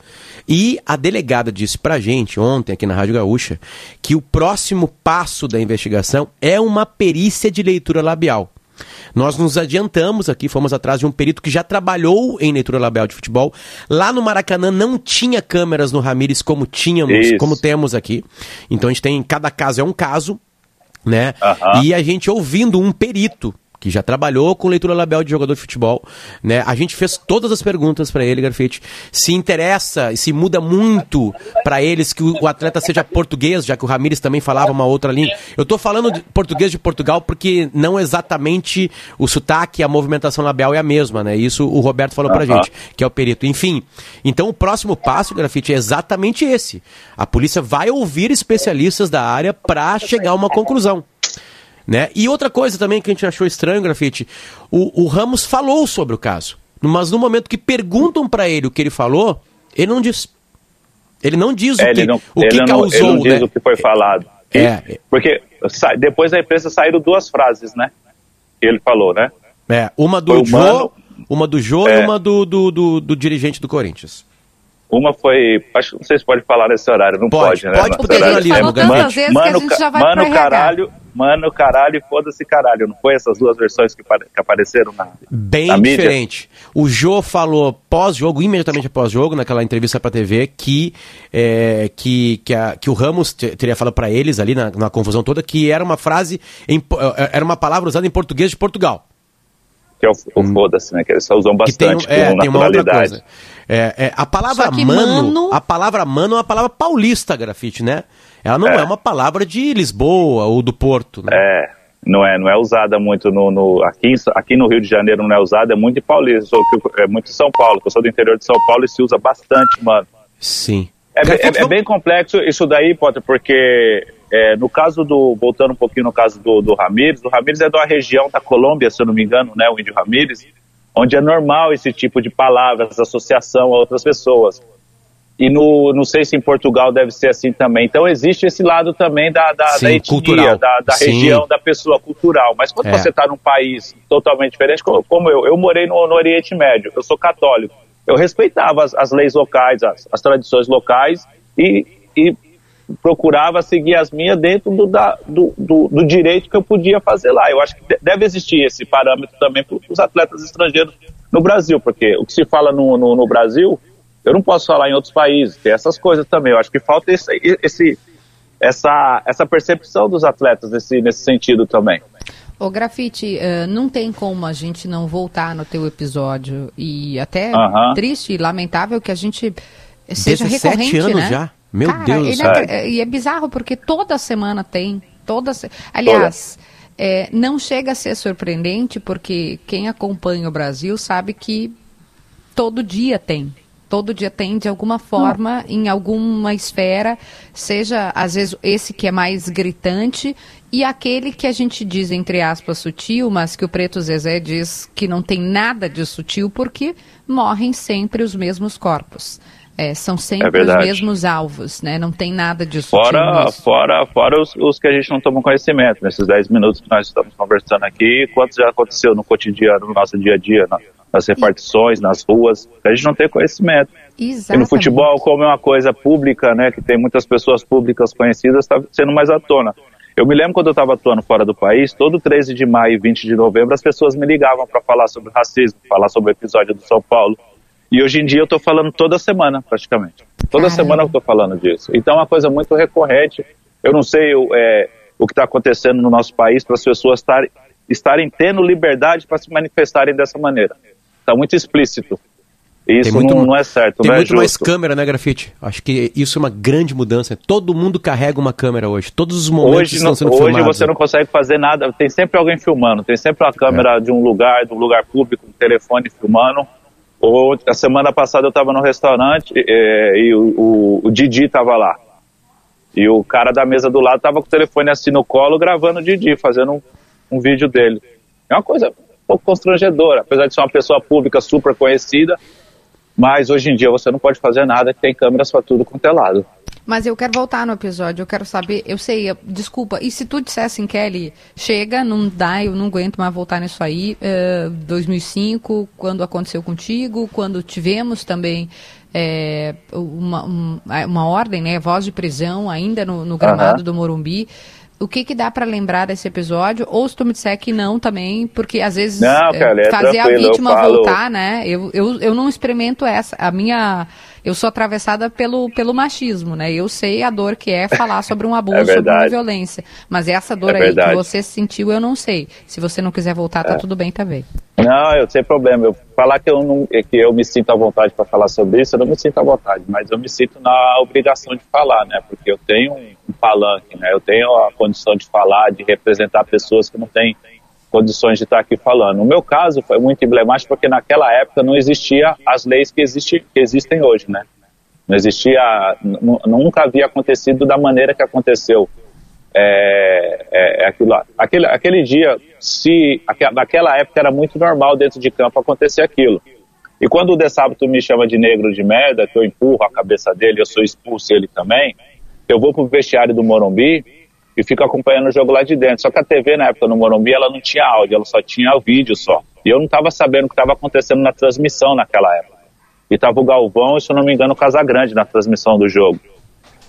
E a delegada disse pra gente ontem aqui na Rádio Gaúcha que o próximo passo da investigação é uma perícia de leitura labial. Nós nos adiantamos aqui, fomos atrás de um perito que já trabalhou em leitura labial de futebol. Lá no Maracanã não tinha câmeras no Ramires como tínhamos, Isso. como temos aqui. Então a gente tem, cada caso é um caso, né? E a gente ouvindo um perito que já trabalhou com leitura labial de jogador de futebol, né? A gente fez todas as perguntas para ele, Garfite. Se interessa e se muda muito para eles que o atleta seja português, já que o Ramires também falava uma outra língua. Eu tô falando de português de Portugal porque não exatamente o sotaque, a movimentação labial é a mesma, né? Isso o Roberto falou pra gente, que é o perito. Enfim, então o próximo passo, Grafite, é exatamente esse. A polícia vai ouvir especialistas da área para chegar a uma conclusão. Né? E outra coisa também que a gente achou estranho, Grafite, o, o Ramos falou sobre o caso. Mas no momento que perguntam para ele o que ele falou, ele não diz. Ele não diz é, o que, não, o que causou. Ele não diz né? o que foi falado. É. Porque depois da imprensa saíram duas frases, né? Que ele falou, né? É, uma do Jô, uma do Jô é. e uma do, do, do, do dirigente do Corinthians. Uma foi. Acho que não sei se pode falar nesse horário, não pode, pode né? Pode, porque jornalismo. Falou tantas vezes mano, que a gente já vai mano, caralho, mano, caralho e foda-se caralho. Não foi essas duas versões que, que apareceram na. Bem na diferente. O Jô falou pós-jogo, imediatamente após jogo, naquela entrevista pra TV, que, é, que, que, a, que o Ramos teria falado para eles ali na, na confusão toda que era uma frase, em, era uma palavra usada em português de Portugal que é o, o hum. foda-se, né? Que eles usam bastante tem, é, com tem naturalidade. É, é, a palavra mano, mano, a palavra mano é uma palavra paulista, grafite, né? Ela não é. é. uma palavra de Lisboa ou do Porto, né? É, não é, não é usada muito no, no aqui, aqui no Rio de Janeiro não é usada, é muito em paulista, é muito em São Paulo, eu sou do interior de São Paulo e se usa bastante, mano. Sim. É, é, é bem complexo isso daí, Potter, porque é, no caso do, voltando um pouquinho no caso do, do Ramires, o Ramires é de uma região da Colômbia, se eu não me engano, né, o índio Ramires, onde é normal esse tipo de palavras, associação a outras pessoas. E no, não sei se em Portugal deve ser assim também. Então existe esse lado também da, da, Sim, da etnia, cultural. da, da região, da pessoa cultural. Mas quando é. você está num país totalmente diferente, como, como, eu, eu morei no, no Oriente Médio, eu sou católico, eu respeitava as, as leis locais, as, as tradições locais e, e procurava seguir as minhas dentro do, da, do, do, do, direito que eu podia fazer lá. Eu acho que deve existir esse parâmetro também para os atletas estrangeiros no Brasil, porque o que se fala no, no, no, Brasil, eu não posso falar em outros países, tem essas coisas também. Eu acho que falta esse, esse, essa, essa percepção dos atletas nesse, nesse sentido também. O Grafite, uh, não tem como a gente não voltar no teu episódio e até uh -huh. triste e lamentável que a gente seja recorrente, anos né? já. Meu Cara, Deus do é- e é bizarro porque toda semana tem. Toda se- Aliás, é, não chega a ser surpreendente porque quem acompanha o Brasil sabe que todo dia tem. Todo dia tem, de alguma forma, em alguma esfera, seja, às vezes, esse que é mais gritante e aquele que a gente diz, entre aspas, sutil, mas que o Preto Zezé diz que não tem nada de sutil porque morrem sempre os mesmos corpos. É, são sempre os verdade. mesmos alvos, né? Não tem nada de sutil Fora, nisso. fora, fora os, os que a gente não toma conhecimento. Nesses 10 minutos que nós estamos conversando aqui, quantos já aconteceu no cotidiano, no nosso dia a dia, na- nas repartições, nas ruas, a gente não tem conhecimento. E no Exatamente. futebol, como é uma coisa pública, né, que tem muitas pessoas públicas conhecidas, está sendo mais à tona. Eu me lembro quando eu estava atuando fora do país, todo 13 de maio e 20 de novembro, as pessoas me ligavam para falar sobre racismo, falar sobre o episódio do São Paulo. E hoje em dia eu estou falando toda semana, praticamente. Toda semana eu estou falando disso. Então é uma coisa muito recorrente. Eu não sei o, é, o que está acontecendo no nosso país para as pessoas estarem, estarem tendo liberdade para se manifestarem dessa maneira. Está muito explícito. Isso não, não é certo, Tem não é muito mais câmera, né, Grafite? Acho que isso é uma grande mudança. Todo mundo carrega uma câmera hoje. Todos os momentos Hoje, estão não- sendo hoje filmados. você não consegue fazer nada, tem sempre alguém filmando, tem sempre a câmera É. de um lugar, de um lugar público, um telefone filmando. Ou, a semana passada eu estava no restaurante eh, e o, o, o Didi estava lá. E o cara da mesa do lado estava com o telefone assim no colo, gravando o Didi, fazendo um, um vídeo dele. É uma coisa pouco constrangedora, apesar de ser uma pessoa pública super conhecida, mas hoje em dia você não pode fazer nada, que tem câmeras para tudo quanto é lado. Mas eu quero voltar no episódio, eu quero saber, eu sei, desculpa, e se tu dissesse, Kelly, chega, não dá, eu não aguento mais voltar nisso aí, eh, 2005, quando aconteceu contigo, quando tivemos também eh, uma, um- uma ordem, né, voz de prisão ainda no, no gramado Aham. do Morumbi, o que que dá pra lembrar desse episódio? Ou se tu me disser que não também, porque às vezes Não, eh, Kelly, é fazer a vítima voltar, né? Eu, eu, eu não experimento essa. A minha. Eu sou atravessada pelo, pelo machismo, né? Eu sei a dor que é falar sobre um <laughs> abuso, É sobre uma violência. Mas essa dor É aí que verdade. você sentiu, eu não sei. Se você não quiser voltar, tá É. tudo bem também. Não, eu sem problema. Eu falar que eu não, que eu me sinto à vontade para falar sobre isso, eu não me sinto à vontade, mas eu me sinto na obrigação de falar, né? Porque eu tenho um palanque, né? Eu tenho a condição de falar, de representar pessoas que não têm condições de estar aqui falando. No meu caso foi muito emblemático porque naquela época não existia as leis que, que existem hoje, né? Não existia, nu- nunca havia acontecido da maneira que aconteceu é, é, é aquilo lá. Aquele, aquele dia, se aque- naquela época era muito normal dentro de campo acontecer aquilo. E quando o De Sábado me chama de negro de merda, que eu empurro a cabeça dele, eu sou expulso ele também, eu vou pro vestiário do Morumbi e fico acompanhando o jogo lá de dentro. Só que a TV na época no Morumbi, ela não tinha áudio, ela só tinha o vídeo só. E eu não estava sabendo o que estava acontecendo na transmissão naquela época. E tava o Galvão e, se eu não me engano, o Casagrande na transmissão do jogo.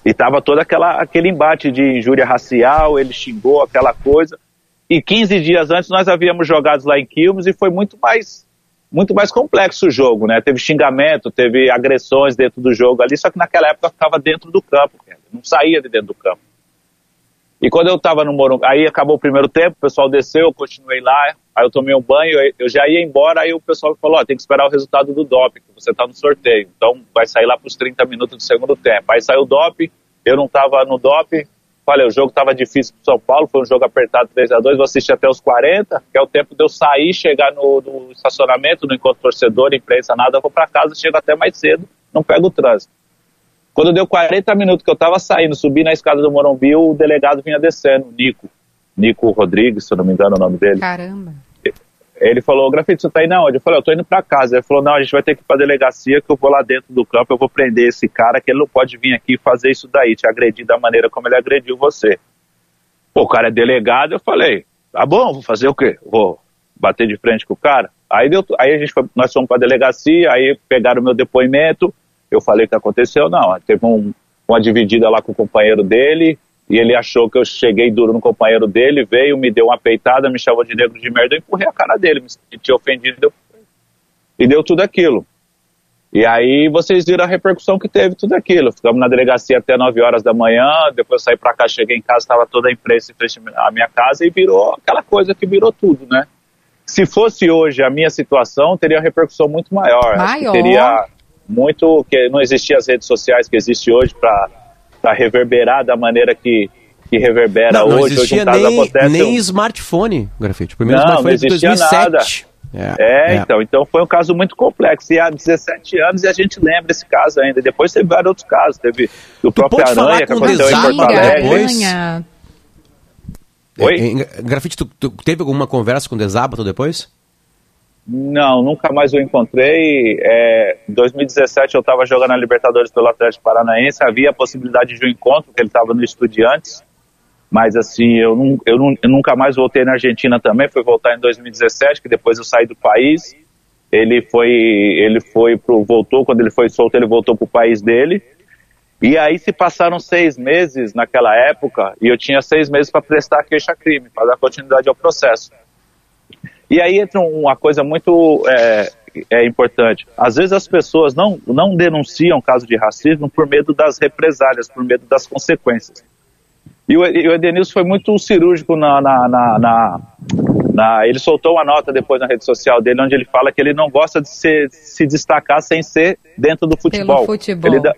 E tava todo aquela, aquele embate de injúria racial, ele xingou aquela coisa. E 15 dias antes nós havíamos jogado lá em Quilmes e foi muito mais muito mais complexo o jogo, né? Teve xingamento, teve agressões dentro do jogo ali, só que naquela época ficava dentro do campo, não saía de dentro do campo. E quando eu tava no Morumbi, aí acabou o primeiro tempo, o pessoal desceu, eu continuei lá, aí eu tomei um banho, eu já ia embora, aí o pessoal falou, ó, tem que esperar o resultado do DOP, que você tá no sorteio, então vai sair lá pros 30 minutos do segundo tempo. Aí saiu o DOP, eu não tava no DOP, falei, o jogo tava difícil pro São Paulo, foi um jogo apertado 3 a 2 vou assistir até os 40, que é o tempo de eu sair, chegar no, no estacionamento, não encontro torcedor, imprensa, nada, vou pra casa, chego até mais cedo, não pego o trânsito. Quando deu 40 minutos que eu tava saindo, subi na escada do Morumbi, o delegado vinha descendo, o Nico. Nico Rodrigues, se eu não me engano o nome dele. Caramba. Ele falou, grafite, você tá indo aonde? Eu falei, eu tô indo pra casa. Ele falou, não, a gente vai ter que ir pra delegacia, que eu vou lá dentro do campo, eu vou prender esse cara, que ele não pode vir aqui e fazer isso daí, te agredir da maneira como ele agrediu você. Pô, o cara é delegado, eu falei, tá bom, vou fazer o quê? Vou bater de frente com o cara? Aí, deu, aí a gente foi, nós fomos pra delegacia, aí pegaram o meu depoimento, eu falei o que aconteceu, não, teve um, uma dividida lá com o companheiro dele, e ele achou que eu cheguei duro no companheiro dele, veio, me deu uma peitada, me chamou de negro de merda, eu empurrei a cara dele, me tinha ofendido, e deu tudo aquilo. E aí vocês viram a repercussão que teve tudo aquilo. Ficamos na delegacia até 9 horas da manhã, depois saí pra cá, cheguei em casa, estava toda a imprensa em frente à minha casa e virou aquela coisa que virou tudo, né? Se fosse hoje a minha situação, teria uma repercussão muito maior. Maior. teria muito, que não existia as redes sociais que existe hoje para reverberar da maneira que, que reverbera Não, não hoje. existia hoje nem, acontece, nem um- smartphone, grafite. O primeiro não, não smartphone é de existia 2007. nada. É, então, então foi um caso muito complexo. E há 17 anos e a gente lembra esse caso ainda. Depois teve vários outros casos. Teve o próprio pode falar Aranha, que com aconteceu em Porto Alegre. depois? Oi? É, em- grafite, tu, tu teve alguma conversa com o Desábato depois? Não, nunca mais o encontrei. É, em 2017 eu estava jogando a Libertadores pelo Atlético Paranaense. Havia a possibilidade de um encontro, porque ele estava no Estudiantes. Mas assim, eu, eu, eu nunca mais voltei na Argentina também. Fui voltar em 2017, que depois eu saí do país. Ele foi, ele foi pro, voltou, quando ele foi solto, ele voltou pro país dele. E aí se passaram seis meses naquela época, e eu tinha seis meses para prestar queixa-crime, para dar continuidade ao processo. E aí entra uma coisa muito é, é importante. Às vezes as pessoas não, não denunciam caso de racismo por medo das represálias, por medo das consequências. E o, e o Edenilson foi muito cirúrgico na, na, na, na- na- Ele soltou uma nota depois na rede social dele, onde ele fala que ele não gosta de se, se destacar sem ser dentro do futebol. futebol. Ele dá-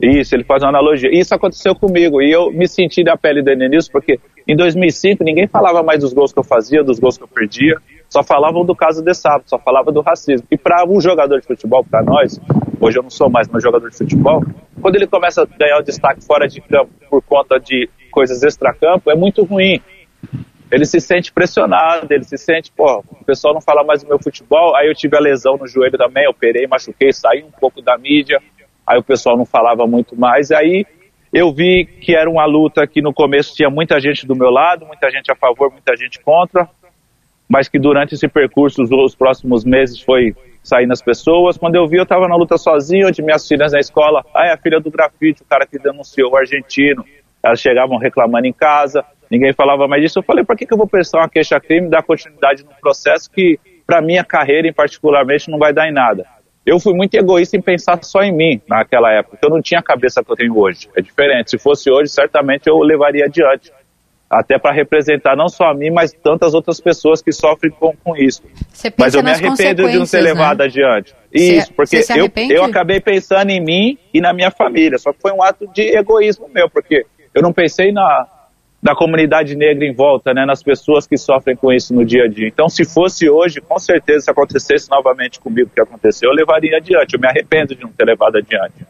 isso, ele faz uma analogia. Isso aconteceu comigo e eu me senti na pele do Edenilson porque em 2005 ninguém falava mais dos gols que eu fazia, dos gols que eu perdia, só falavam do caso de sábado, só falava do racismo. E para um jogador de futebol, para nós, hoje eu não sou mais um jogador de futebol, quando ele começa a ganhar o destaque fora de campo por conta de coisas extracampo, é muito ruim. Ele se sente pressionado, ele se sente, pô, o pessoal não fala mais do meu futebol, aí eu tive a lesão no joelho também, operei, machuquei, saí um pouco da mídia, aí o pessoal não falava muito mais, aí eu vi que era uma luta que no começo tinha muita gente do meu lado, muita gente a favor, muita gente contra, mas que durante esse percurso, os, os próximos meses, foi saindo as pessoas. Quando eu vi, eu estava na luta sozinho, onde minhas filhas na escola, ah, é a filha do grafite, o cara que denunciou o argentino, elas chegavam reclamando em casa, ninguém falava mais disso. Eu falei, por que, que eu vou prestar uma queixa-crime dar continuidade num processo que, para minha carreira em particularmente, não vai dar em nada? Eu fui muito egoísta em pensar só em mim naquela época, eu não tinha a cabeça que eu tenho hoje. É diferente. Se fosse hoje, certamente eu levaria adiante. Até para representar não só a mim, mas tantas outras pessoas que sofrem com, com isso. Mas eu me arrependo de não ter consequências, levado né? adiante. Você- Isso, porque você eu, eu acabei pensando em mim e na minha família. Só que foi um ato de egoísmo meu, porque eu não pensei na, na comunidade negra em volta, né, nas pessoas que sofrem com isso no dia a dia. Então, se fosse hoje, com certeza, se acontecesse novamente comigo o que aconteceu, eu levaria adiante. Eu me arrependo de não ter levado adiante.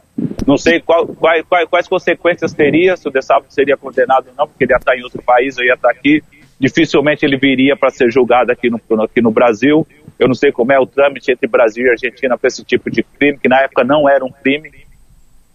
Não sei qual- quais, quais, consequências teria, se o De Sábado seria condenado ou não, porque ele ia estar em outro país, eu ia estar aqui. Dificilmente ele viria para ser julgado aqui no, aqui no Brasil. Eu não sei como é o trâmite entre Brasil e Argentina para esse tipo de crime, que na época não era um crime.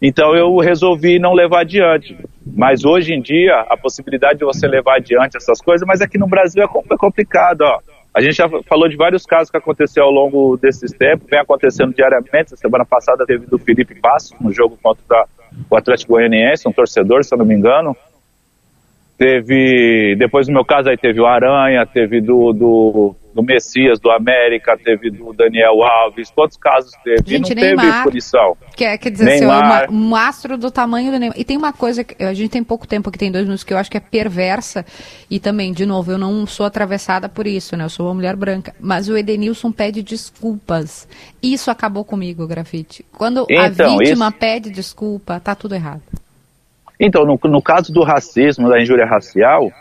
Então eu resolvi não levar adiante. Mas hoje em dia, a possibilidade de você levar adiante essas coisas, mas aqui no Brasil é é complicado, ó. A gente já falou de vários casos que aconteceu ao longo desses tempos, vem acontecendo diariamente. Semana passada teve do Felipe Passo, no jogo contra o Atlético Goianiense, um torcedor, se eu não me engano. Teve, depois no meu caso aí teve o Aranha, teve do, do, do Messias, do América, teve do Daniel Alves, quantos casos teve? e não Gente, teve Neymar. punição. Quer, quer dizer, assim, Neymar. uma- um astro do tamanho do Neymar. E tem uma coisa, que a gente tem pouco tempo aqui, tem dois minutos, que eu acho que é perversa. E também, de novo, eu não sou atravessada por isso, né? Eu sou uma mulher branca. Mas o Edenilson pede desculpas. Isso acabou comigo, grafite. Quando Então, a vítima isso- pede desculpa, tá tudo errado. Então, no, no caso do racismo, da injúria racial,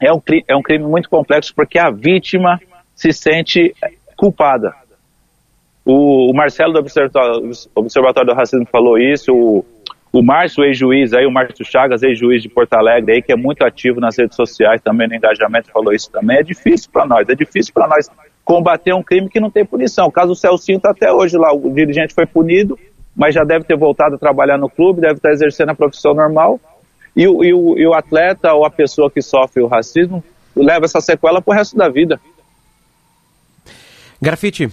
é um, é um crime muito complexo porque a vítima se sente culpada. O, o Marcelo do Observatório, Observatório do Racismo falou isso, o, o Márcio, ex-juiz, aí, o Márcio Chagas, ex-juiz de Porto Alegre, aí, que é muito ativo nas redes sociais também no engajamento, falou isso também. É difícil para nós, é difícil para nós combater um crime que não tem punição. O caso do Celcinho está até hoje lá, o dirigente foi punido, mas já deve ter voltado a trabalhar no clube, deve estar exercendo a profissão normal. E o, e o, e o atleta ou a pessoa que sofre o racismo leva essa sequela pro resto da vida. Grafite,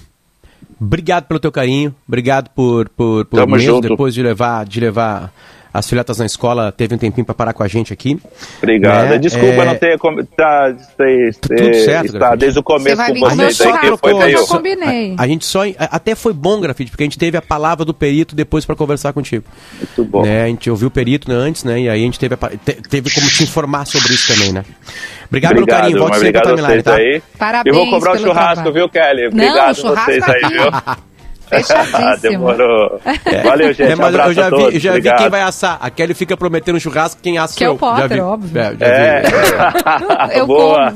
obrigado pelo teu carinho, obrigado por, por, por Tamo mesmo junto. depois de levar, de levar as filhotas na escola, teve um tempinho para parar com a gente aqui. Obrigado. Né? Desculpa É, não ter, com- tá, ter, Tudo certo, estar Grafite. desde o começo com vocês aí, que foi eu meio... combinei. A, a gente só. Até foi bom, Grafite, porque a gente teve a palavra do perito depois para conversar contigo. Muito bom. Né? A gente ouviu o perito né, antes, né? E aí a gente teve, a te- teve como te informar sobre isso também, né? Obrigado, pelo Obrigado, carinho. Volte sempre obrigado pra a timeline, tá? aí. Parabéns Eu vou cobrar o pelo churrasco, trabalho. viu, Kelly? Não, Obrigado o churrasco vocês tá aí, viu? <laughs> Fechadíssimo. <laughs> Demorou. Valeu, gente. É, mas Abraço eu já a vi, eu já vi quem vai assar. A Kelly fica prometendo churrasco, quem assa Que é o Potter, vi. óbvio. É, já É. <laughs> <laughs> vi. Eu Boa.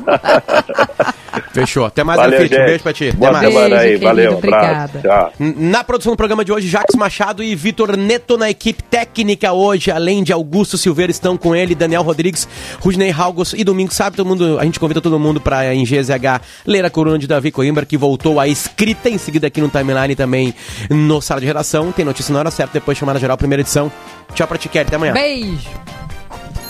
Fechou. Até mais, Valeu, Grafite. Um gente. beijo pra ti. Boa Até mais. aí. Beijo, Valeu. querido, Abraço. obrigada. Tchau. Na produção do programa de hoje, Jacques Machado e Vitor Neto na equipe técnica hoje, além de Augusto Silveira, estão com ele, Daniel Rodrigues, Rudney Halgos e domingo, sabe, todo mundo, a gente convida todo mundo para em GZH ler a coluna de Davi Coimbra, que voltou à escrita, em seguida aqui no Timeline também no Sala de Redação, tem notícia na hora certa, depois chamada geral, primeira edição. Tchau pra ti, Kelly, até amanhã. Beijo.